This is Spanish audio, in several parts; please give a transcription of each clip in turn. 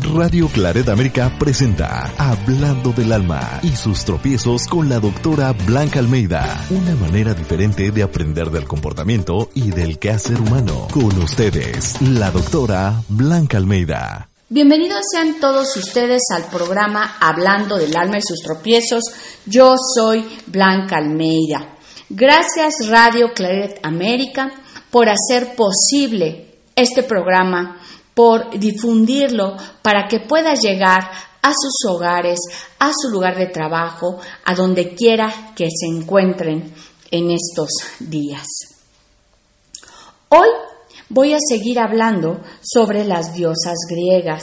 Radio Claret América presenta Hablando del Alma y sus tropiezos con la doctora Blanca Almeida. Una manera diferente de aprender del comportamiento y del quehacer humano. Con ustedes, la doctora Blanca Almeida. Bienvenidos sean todos ustedes al programa Hablando del Alma y sus tropiezos. Yo soy Blanca Almeida. Gracias Radio Claret América por hacer posible este programa por difundirlo para que pueda llegar a sus hogares, a su lugar de trabajo, a donde quiera que se encuentren en estos días. Hoy voy a seguir hablando sobre las diosas griegas.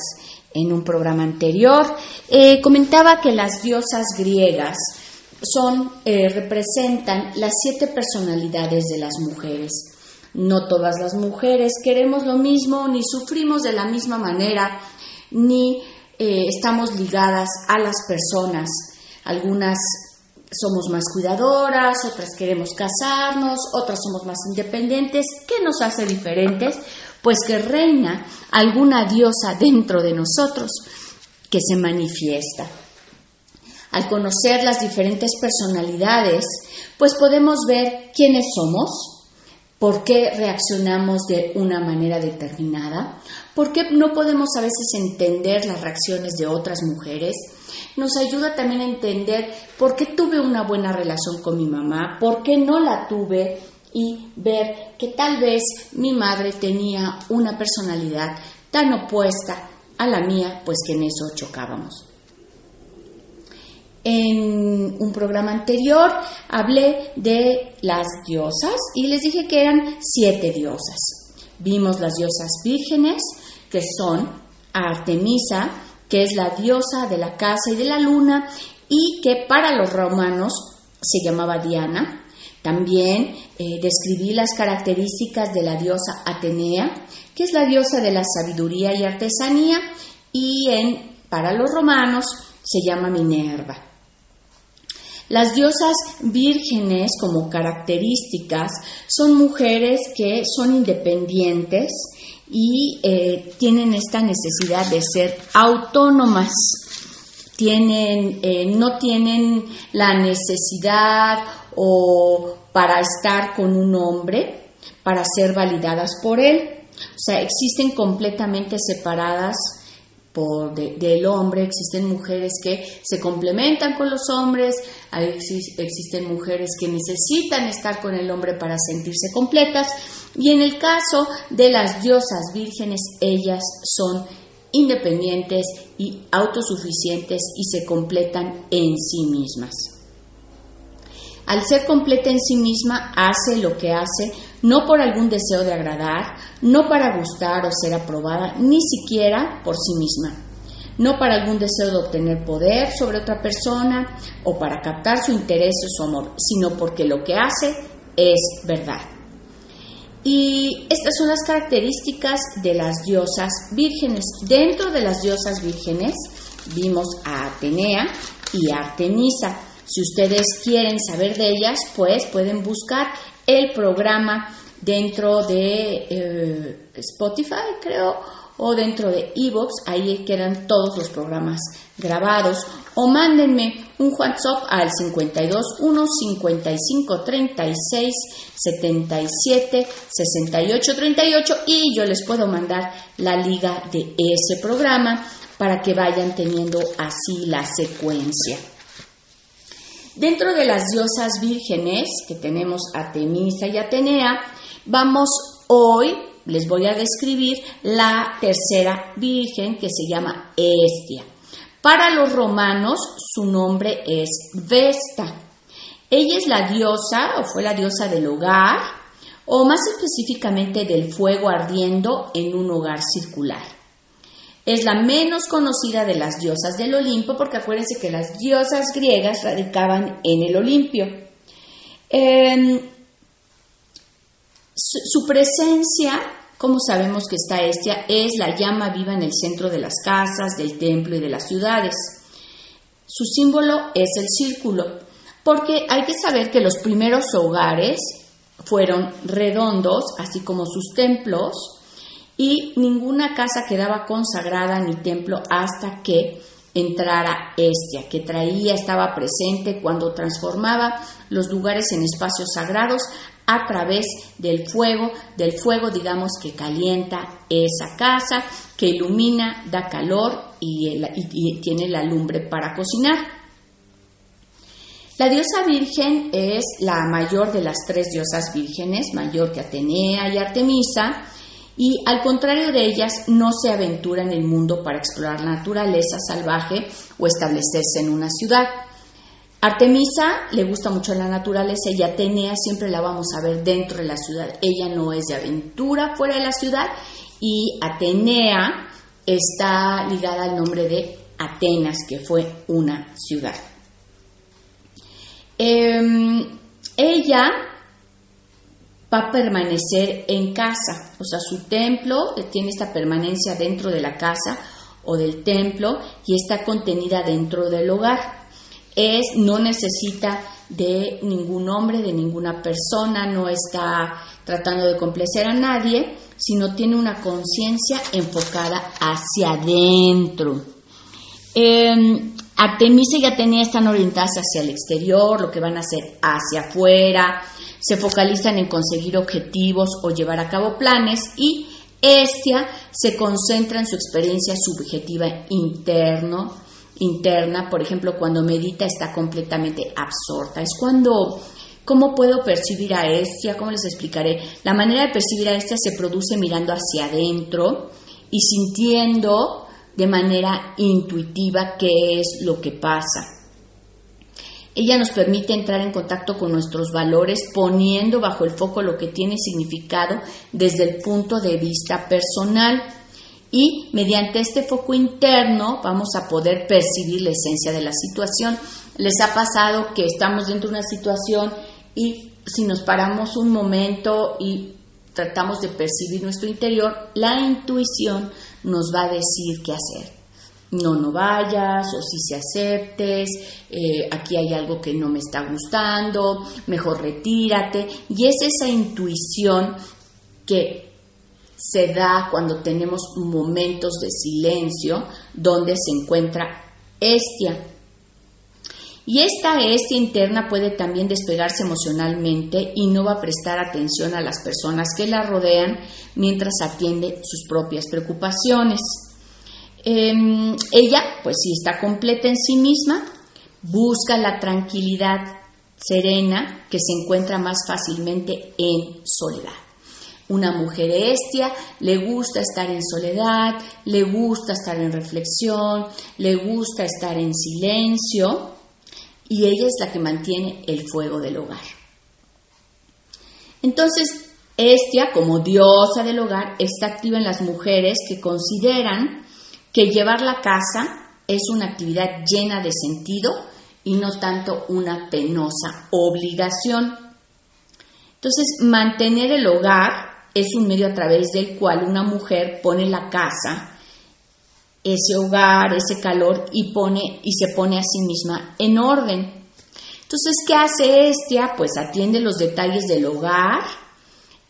En un programa anterior eh, comentaba que las diosas griegas son, eh, representan las siete personalidades de las mujeres. No todas las mujeres queremos lo mismo, ni sufrimos de la misma manera, ni eh, estamos ligadas a las personas. Algunas somos más cuidadoras, otras queremos casarnos, otras somos más independientes. ¿Qué nos hace diferentes? Pues que reina alguna diosa dentro de nosotros que se manifiesta. Al conocer las diferentes personalidades, pues podemos ver quiénes somos, ¿Por qué reaccionamos de una manera determinada? ¿Por qué no podemos a veces entender las reacciones de otras mujeres? Nos ayuda también a entender por qué tuve una buena relación con mi mamá, por qué no la tuve y ver que tal vez mi madre tenía una personalidad tan opuesta a la mía, pues que en eso chocábamos. En un programa anterior hablé de las diosas y les dije que eran siete diosas. Vimos las diosas vírgenes, que son Artemisa, que es la diosa de la casa y de la luna, y que para los romanos se llamaba Diana. También eh, describí las características de la diosa Atenea, que es la diosa de la sabiduría y artesanía, y en, para los romanos se llama Minerva. Las diosas vírgenes como características son mujeres que son independientes y eh, tienen esta necesidad de ser autónomas. Tienen, eh, no tienen la necesidad o para estar con un hombre, para ser validadas por él. O sea, existen completamente separadas por del hombre, existen mujeres que se complementan con los hombres, existen mujeres que necesitan estar con el hombre para sentirse completas y en el caso de las diosas vírgenes, ellas son independientes y autosuficientes y se completan en sí mismas. Al ser completa en sí misma, hace lo que hace no por algún deseo de agradar, no para gustar o ser aprobada, ni siquiera por sí misma, no para algún deseo de obtener poder sobre otra persona o para captar su interés o su amor, sino porque lo que hace es verdad. Y estas son las características de las diosas vírgenes. Dentro de las diosas vírgenes vimos a Atenea y a Artemisa. Si ustedes quieren saber de ellas, pues pueden buscar el programa dentro de eh, Spotify, creo, o dentro de Evox, ahí quedan todos los programas grabados, o mándenme un WhatsApp al 52 1 55 36 77 68 38 y yo les puedo mandar la liga de ese programa para que vayan teniendo así la secuencia. Dentro de las diosas vírgenes, que tenemos Artemisa y Atenea, vamos hoy, les voy a describir la tercera virgen que se llama Estia. Para los romanos su nombre es Vesta. Ella es la diosa o fue la diosa del hogar o más específicamente del fuego ardiendo en un hogar circular. Es la menos conocida de las diosas del Olimpo, porque acuérdense que las diosas griegas radicaban en el Olimpio. Su, presencia, como sabemos que está Estia, es la llama viva en el centro de las casas, del templo y de las ciudades. Su símbolo es el círculo, porque hay que saber que los primeros hogares fueron redondos, así como sus templos, y ninguna casa quedaba consagrada ni templo hasta que entrara Estia, que traía, estaba presente cuando transformaba los lugares en espacios sagrados a través del fuego, del fuego digamos que calienta esa casa, que ilumina, da calor y, y tiene la lumbre para cocinar. La diosa virgen es la mayor de las tres diosas vírgenes, mayor que Atenea y Artemisa, y al contrario de ellas no se aventura en el mundo para explorar la naturaleza salvaje o establecerse en una ciudad. Artemisa le gusta mucho la naturaleza y Atenea siempre la vamos a ver dentro de la ciudad. Ella no es de aventura fuera de la ciudad y Atenea está ligada al nombre de Atenas, que fue una ciudad. Em, ella va a permanecer en casa, o sea, su templo tiene esta permanencia dentro de la casa o del templo y está contenida dentro del hogar. Es, no necesita de ningún hombre, de ninguna persona, no está tratando de complacer a nadie, sino tiene una conciencia enfocada hacia adentro. Eh, Artemisa y Atenea están orientadas hacia el exterior, lo que van a hacer hacia afuera, se focalizan en conseguir objetivos o llevar a cabo planes y Estia se concentra en su experiencia subjetiva interno, interna, por ejemplo, cuando medita está completamente absorta. Es cuando, ¿cómo puedo percibir a Estia? ¿Cómo les explicaré? La manera de percibir a Estia se produce mirando hacia adentro y sintiendo de manera intuitiva qué es lo que pasa. Ella nos permite entrar en contacto con nuestros valores poniendo bajo el foco lo que tiene significado desde el punto de vista personal y mediante este foco interno vamos a poder percibir la esencia de la situación. Les ha pasado que estamos dentro de una situación y si nos paramos un momento y tratamos de percibir nuestro interior, la intuición nos va a decir qué hacer no, no vayas, o si se aceptes, eh, aquí hay algo que no me está gustando, mejor retírate. Y es esa intuición que se da cuando tenemos momentos de silencio donde se encuentra estia. Y esta estia interna puede también despegarse emocionalmente y no va a prestar atención a las personas que la rodean mientras atiende sus propias preocupaciones. Em, ella, pues si está completa en sí misma, busca la tranquilidad serena que se encuentra más fácilmente en soledad. Una mujer estia le gusta estar en soledad, le gusta estar en reflexión, le gusta estar en silencio y ella es la que mantiene el fuego del hogar. Entonces, Estia, como diosa del hogar, está activa en las mujeres que consideran que llevar la casa es una actividad llena de sentido y no tanto una penosa obligación. Entonces, mantener el hogar es un medio a través del cual una mujer pone la casa, ese hogar, ese calor y pone y se pone a sí misma en orden. Entonces, ¿qué hace Estia? Pues atiende los detalles del hogar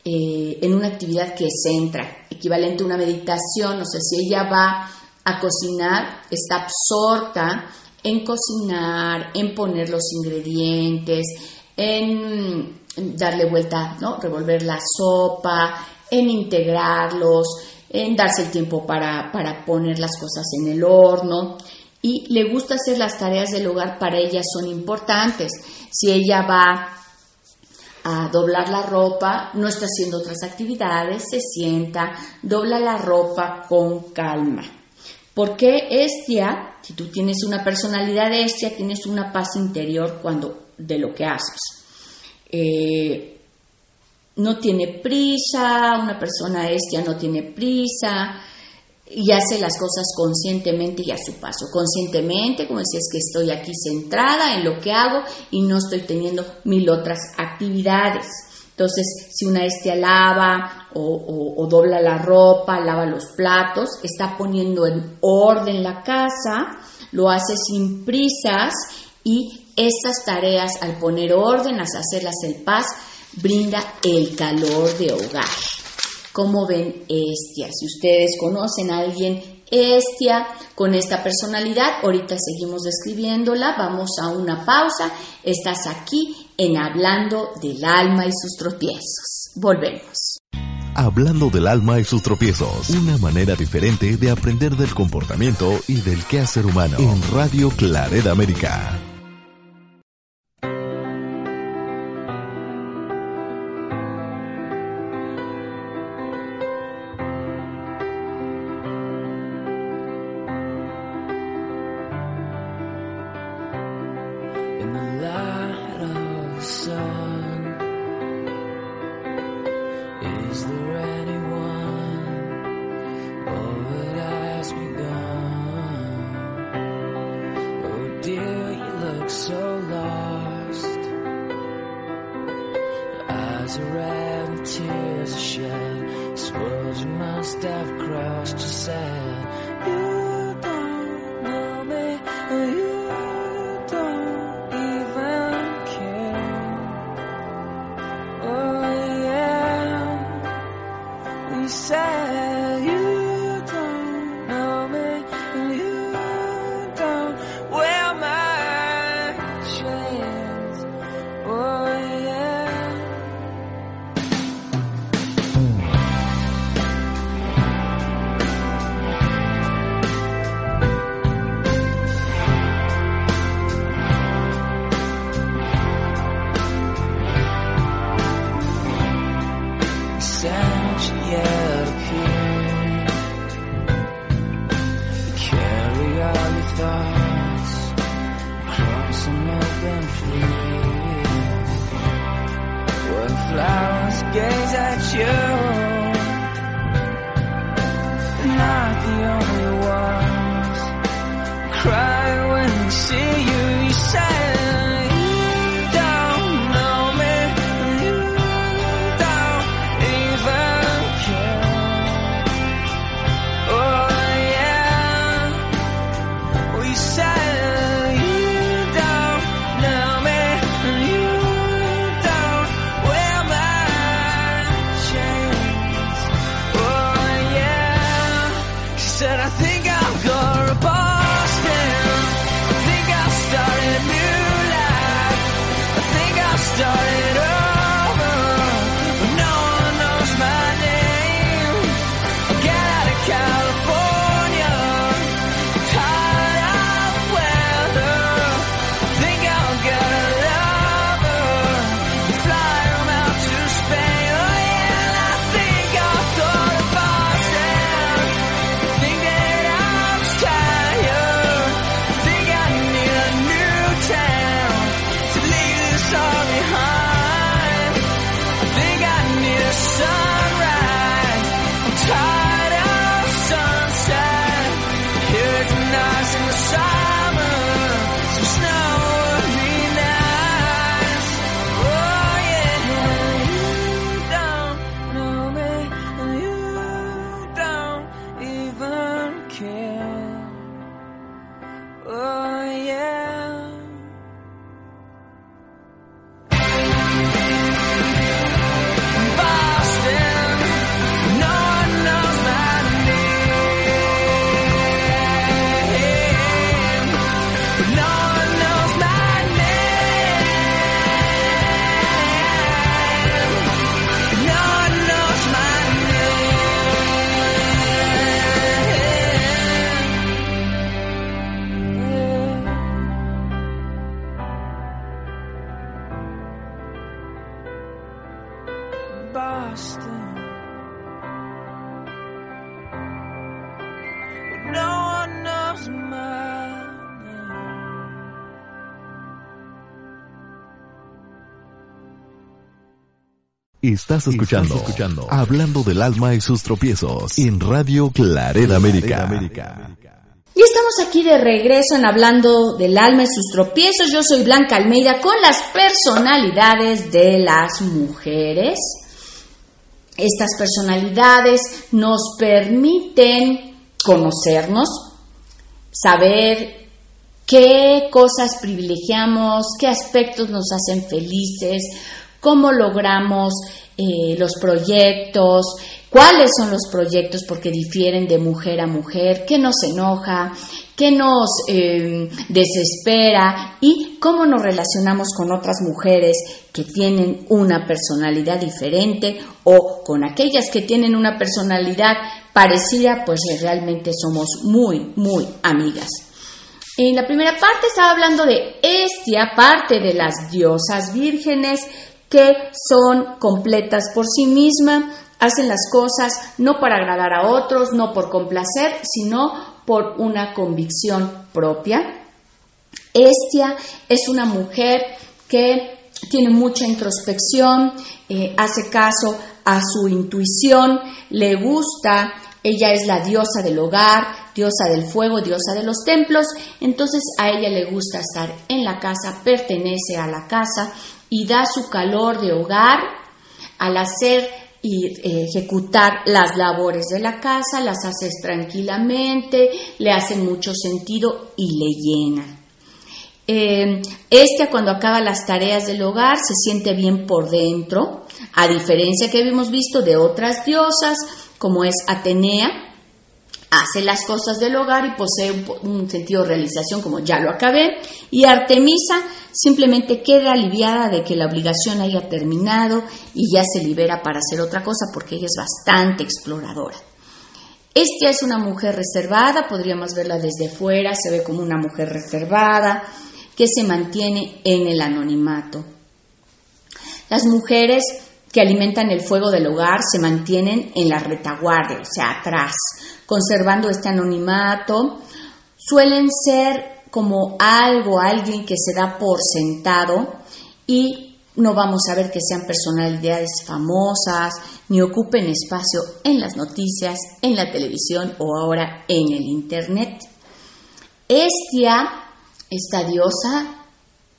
eh, en una actividad que centra, equivalente a una meditación, o sea, si ella va a cocinar, está absorta en cocinar, en poner los ingredientes, en darle vuelta, ¿no? Revolver la sopa, en integrarlos, en darse el tiempo para, para poner las cosas en el horno. Y le gusta hacer las tareas del hogar, para ella son importantes. Si ella va a doblar la ropa, no está haciendo otras actividades, se sienta, dobla la ropa con calma. Porque Estia, si tú tienes una personalidad Estia, tienes una paz interior cuando de lo que haces. Eh, no tiene prisa, una persona Estia no tiene prisa, y hace las cosas conscientemente y a su paso. Conscientemente, como decía, es que estoy aquí centrada en lo que hago y no estoy teniendo mil otras actividades. Entonces, si una estia lava o, dobla la ropa, lava los platos, está poniendo en orden la casa, lo hace sin prisas y estas tareas, al poner orden, al hacerlas en paz, brinda el calor de hogar. ¿Cómo ven Estia? Si ustedes conocen a alguien Estia con esta personalidad, ahorita seguimos describiéndola, vamos a una pausa. Estás aquí en Hablando del alma y sus tropiezos. Volvemos. Hablando del alma y sus tropiezos, una manera diferente de aprender del comportamiento y del quehacer humano en Radio Claret América. Estás escuchando, escuchando Hablando del alma y sus tropiezos en Radio Claret América. Y estamos aquí de regreso en Hablando del alma y sus tropiezos. Yo soy Blanca Almeida con las personalidades de las mujeres. Estas personalidades nos permiten conocernos, saber qué cosas privilegiamos, qué aspectos nos hacen felices, cómo logramos eh, los proyectos, cuáles son los proyectos porque difieren de mujer a mujer, qué nos enoja, qué nos em, desespera y cómo nos relacionamos con otras mujeres que tienen una personalidad diferente o con aquellas que tienen una personalidad parecida, pues realmente somos muy, muy amigas. En la primera parte estaba hablando de Estia, parte de las diosas vírgenes, que son completas por sí mismas, hacen las cosas no para agradar a otros, no por complacer, sino por una convicción propia. Estia es una mujer que tiene mucha introspección, eh, hace caso a su intuición, le gusta, ella es la diosa del hogar, diosa del fuego, diosa de los templos, entonces a ella le gusta estar en la casa, pertenece a la casa, y da su calor de hogar al hacer y eh, ejecutar las labores de la casa, las haces tranquilamente, le hacen mucho sentido y le llenan. Eh, este cuando acaba las tareas del hogar se siente bien por dentro, a diferencia que habíamos visto de otras diosas como es Atenea, hace las cosas del hogar y posee un, sentido de realización como ya lo acabé. Y Artemisa simplemente queda aliviada de que la obligación haya terminado y ya se libera para hacer otra cosa porque ella es bastante exploradora. Esta es una mujer reservada, podríamos verla desde fuera, se ve como una mujer reservada que se mantiene en el anonimato. Las mujeres que alimentan el fuego del hogar se mantienen en la retaguardia, o sea, atrás, conservando este anonimato, suelen ser como algo, alguien que se da por sentado y no vamos a ver que sean personalidades famosas ni ocupen espacio en las noticias, en la televisión o ahora en el Internet. Estia, esta diosa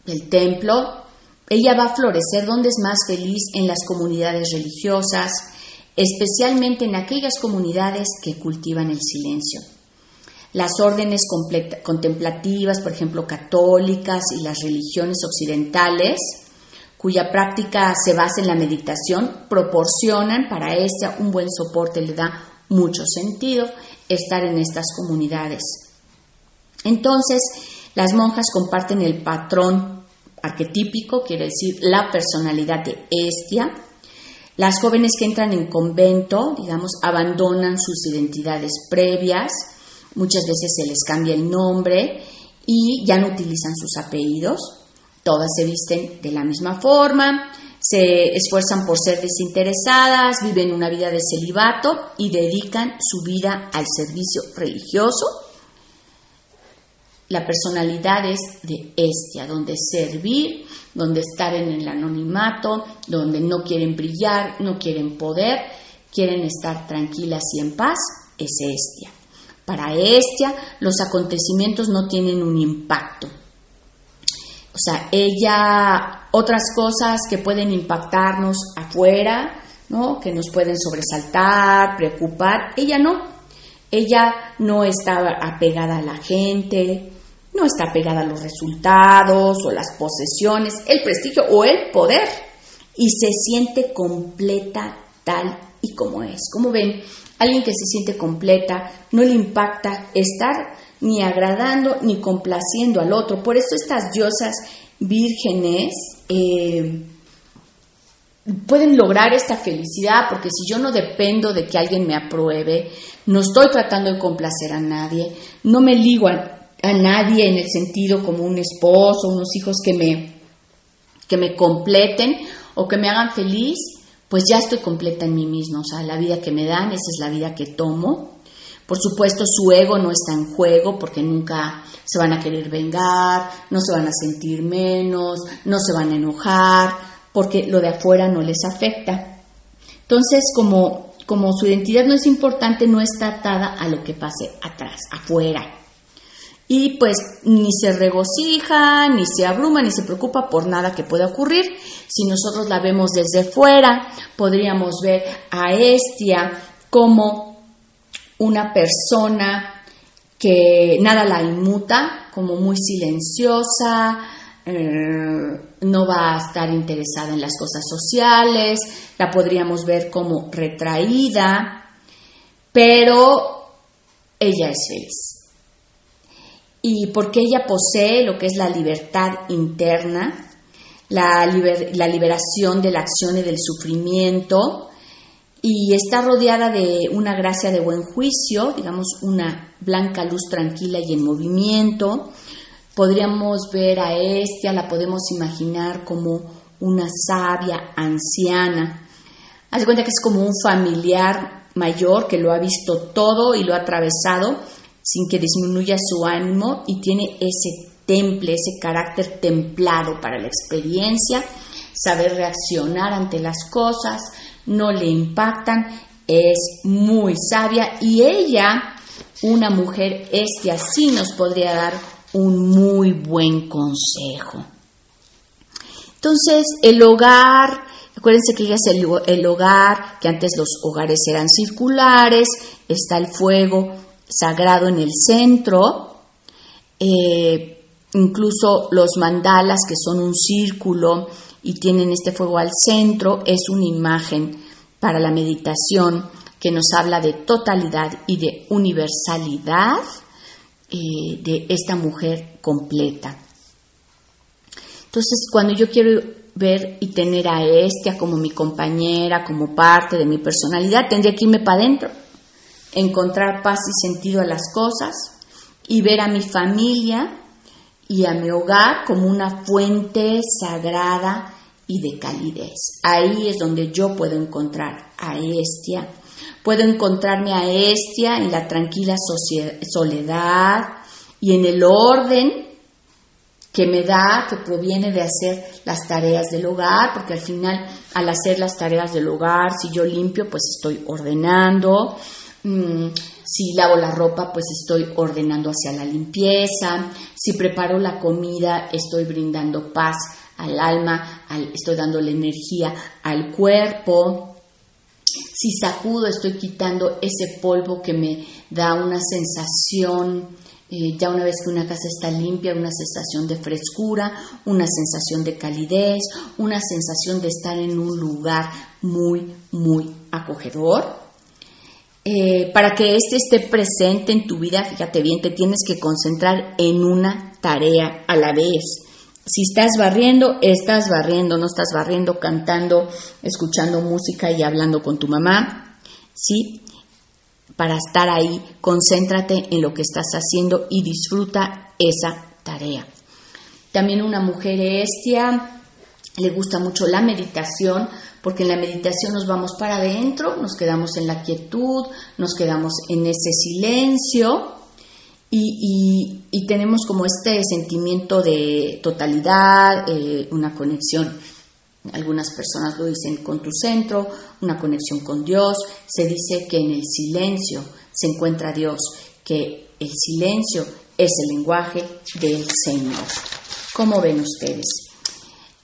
del templo, ella va a florecer donde es más feliz en las comunidades religiosas, especialmente en aquellas comunidades que cultivan el silencio. Las órdenes contemplativas, por ejemplo, católicas y las religiones occidentales, cuya práctica se basa en la meditación, proporcionan para esta un buen soporte, le da mucho sentido estar en estas comunidades. Entonces, las monjas comparten el patrón arquetípico, quiere decir la personalidad de Estia, las jóvenes que entran en convento, digamos, abandonan sus identidades previas, muchas veces se les cambia el nombre y ya no utilizan sus apellidos, todas se visten de la misma forma, se esfuerzan por ser desinteresadas, viven una vida de celibato y dedican su vida al servicio religioso. La personalidad es de Estia, donde servir donde estar en el anonimato, donde no quieren brillar, no quieren poder, quieren estar tranquilas y en paz, es Estia. Para Estia los acontecimientos no tienen un impacto. O sea, ella, otras cosas que pueden impactarnos afuera, ¿no? que nos pueden sobresaltar, preocupar, ella no. Ella no está apegada a la gente, no está pegada a los resultados o las posesiones, el prestigio o el poder y se siente completa tal y como es. Como ven, alguien que se siente completa no le impacta estar ni agradando ni complaciendo al otro. Por eso estas diosas vírgenes eh, pueden lograr esta felicidad, porque si yo no dependo de que alguien me apruebe, no estoy tratando de complacer a nadie, no me ligo a a nadie en el sentido como un esposo, unos hijos que me, que me completen o que me hagan feliz, pues ya estoy completa en mí mismo. O sea, la vida que me dan, esa es la vida que tomo. Por supuesto, su ego no está en juego porque nunca se van a querer vengar, no se van a sentir menos, no se van a enojar, porque lo de afuera no les afecta. Entonces, como, como su identidad no es importante, no está atada a lo que pase atrás, afuera. Y pues ni se regocija, ni se abruma, ni se preocupa por nada que pueda ocurrir. Si nosotros la vemos desde fuera, podríamos ver a Estia como una persona que nada la inmuta, como muy silenciosa, eh, no va a estar interesada en las cosas sociales, la podríamos ver como retraída, pero ella es feliz. Y porque ella posee lo que es la libertad interna, la, liberación de la acción y del sufrimiento, y está rodeada de una gracia de buen juicio, digamos una blanca luz tranquila y en movimiento. Podríamos ver a Estia, la podemos imaginar como una sabia anciana. Haz cuenta que es como un familiar mayor que lo ha visto todo y lo ha atravesado sin que disminuya su ánimo y tiene ese temple, ese carácter templado para la experiencia, saber reaccionar ante las cosas, no le impactan, es muy sabia y ella, una mujer este así nos podría dar un muy buen consejo. Entonces, el hogar, acuérdense que ella es el, hogar, que antes los hogares eran circulares, está el fuego sagrado en el centro, eh, incluso los mandalas, que son un círculo, y tienen este fuego al centro, es una imagen para la meditación que nos habla de totalidad y de universalidad eh, de esta mujer completa. Entonces, cuando yo quiero ver y tener a Estia como mi compañera, como parte de mi personalidad, tendría que irme para adentro, encontrar paz y sentido a las cosas y ver a mi familia y a mi hogar como una fuente sagrada y de calidez. Ahí es donde yo puedo encontrar a Estia. Puedo encontrarme a Estia en la tranquila soledad y en el orden que me da, que proviene de hacer las tareas del hogar, porque al final al hacer las tareas del hogar, si yo limpio, pues estoy ordenando, mm, si lavo la ropa, pues estoy ordenando hacia la limpieza. Si preparo la comida, estoy brindando paz al alma, estoy dándole energía al cuerpo. Si sacudo, estoy quitando ese polvo que me da una sensación, eh, ya una vez que una casa está limpia, una sensación de frescura, una sensación de calidez, una sensación de estar en un lugar muy, muy acogedor. Eh, para que este esté presente en tu vida, fíjate bien, te tienes que concentrar en una tarea a la vez. Si estás barriendo, estás barriendo, no estás barriendo, cantando, escuchando música y hablando con tu mamá. Sí, para estar ahí, concéntrate en lo que estás haciendo y disfruta esa tarea. También una mujer estia le gusta mucho la meditación porque en la meditación nos vamos para adentro, nos quedamos en la quietud, nos quedamos en ese silencio y, tenemos como este sentimiento de totalidad, eh, una conexión, algunas personas lo dicen con tu centro, una conexión con Dios, se dice que en el silencio se encuentra Dios, que el silencio es el lenguaje del Señor. ¿Cómo ven ustedes?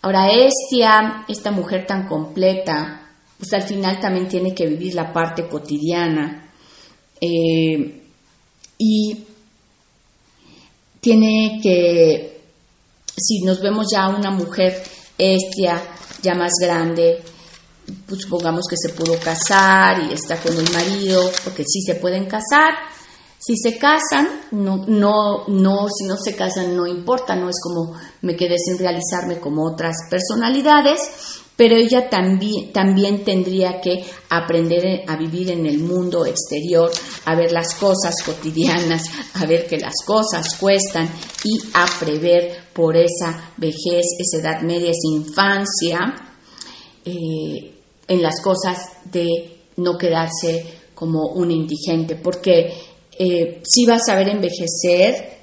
Ahora, Estia, esta mujer tan completa, pues al final también tiene que vivir la parte cotidiana. Eh, y tiene que, si nos vemos ya una mujer Estia, ya más grande, pues supongamos que se pudo casar y está con el marido, porque sí se pueden casar, si se casan, no, no, no, si no se casan no importa, no es como me quedé sin realizarme como otras personalidades, pero ella también, también tendría que aprender a vivir en el mundo exterior, a ver las cosas cotidianas, a ver que las cosas cuestan y a prever por esa vejez, esa edad media, esa infancia, eh, en las cosas de no quedarse como un indigente, porque eh, sí va a saber envejecer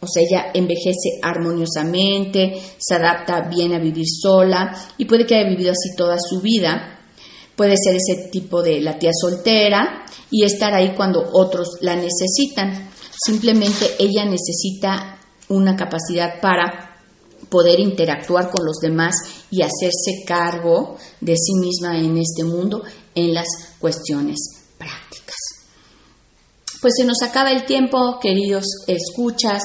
O sea, ella envejece armoniosamente, se adapta bien a vivir sola y puede que haya vivido así toda su vida. Puede ser ese tipo de la tía soltera y estar ahí cuando otros la necesitan. Simplemente ella necesita una capacidad para poder interactuar con los demás y hacerse cargo de sí misma en este mundo en las cuestiones. Pues se nos acaba el tiempo, queridos escuchas.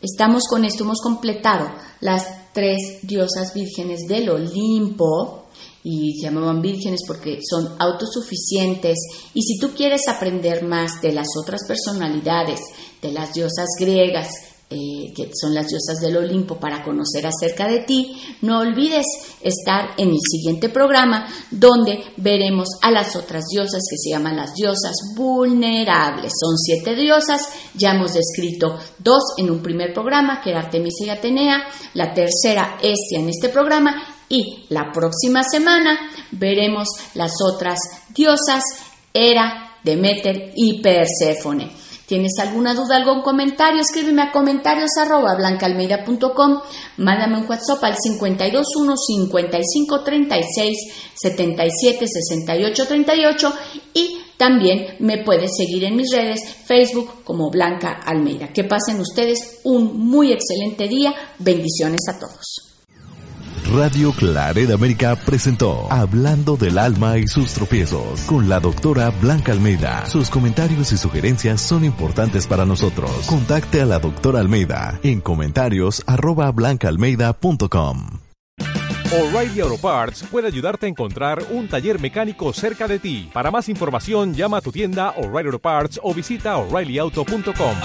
Estamos con esto, hemos completado las tres diosas vírgenes del Olimpo y llamaban vírgenes porque son autosuficientes y si tú quieres aprender más de las otras personalidades, de las diosas griegas, eh, que son las diosas del Olimpo, para conocer acerca de ti, no olvides estar en el siguiente programa donde veremos a las otras diosas que se llaman las diosas vulnerables. Son siete diosas, ya hemos descrito dos en un primer programa, que era Artemisa y Atenea, la tercera Estia en este programa y la próxima semana veremos las otras diosas, Hera, Demeter y Perséfone. ¿Tienes alguna duda, algún comentario? Escríbeme a comentarios arroba blancaalmeida.com. Mándame un WhatsApp al 521 55 36 77 68 38 y también me puedes seguir en mis redes Facebook como Blanca Almeida. Que pasen ustedes un muy excelente día. Bendiciones a todos. Radio Claret América presentó Hablando del alma y sus tropiezos con la doctora Blanca Almeida. Sus comentarios y sugerencias son importantes para nosotros. Contacte a la doctora Almeida en comentarios arroba blancaalmeida.com. O'Reilly Auto Parts puede ayudarte a encontrar un taller mecánico cerca de ti. Para más información, llama a tu tienda O'Reilly Auto Parts o visita o'ReillyAuto.com.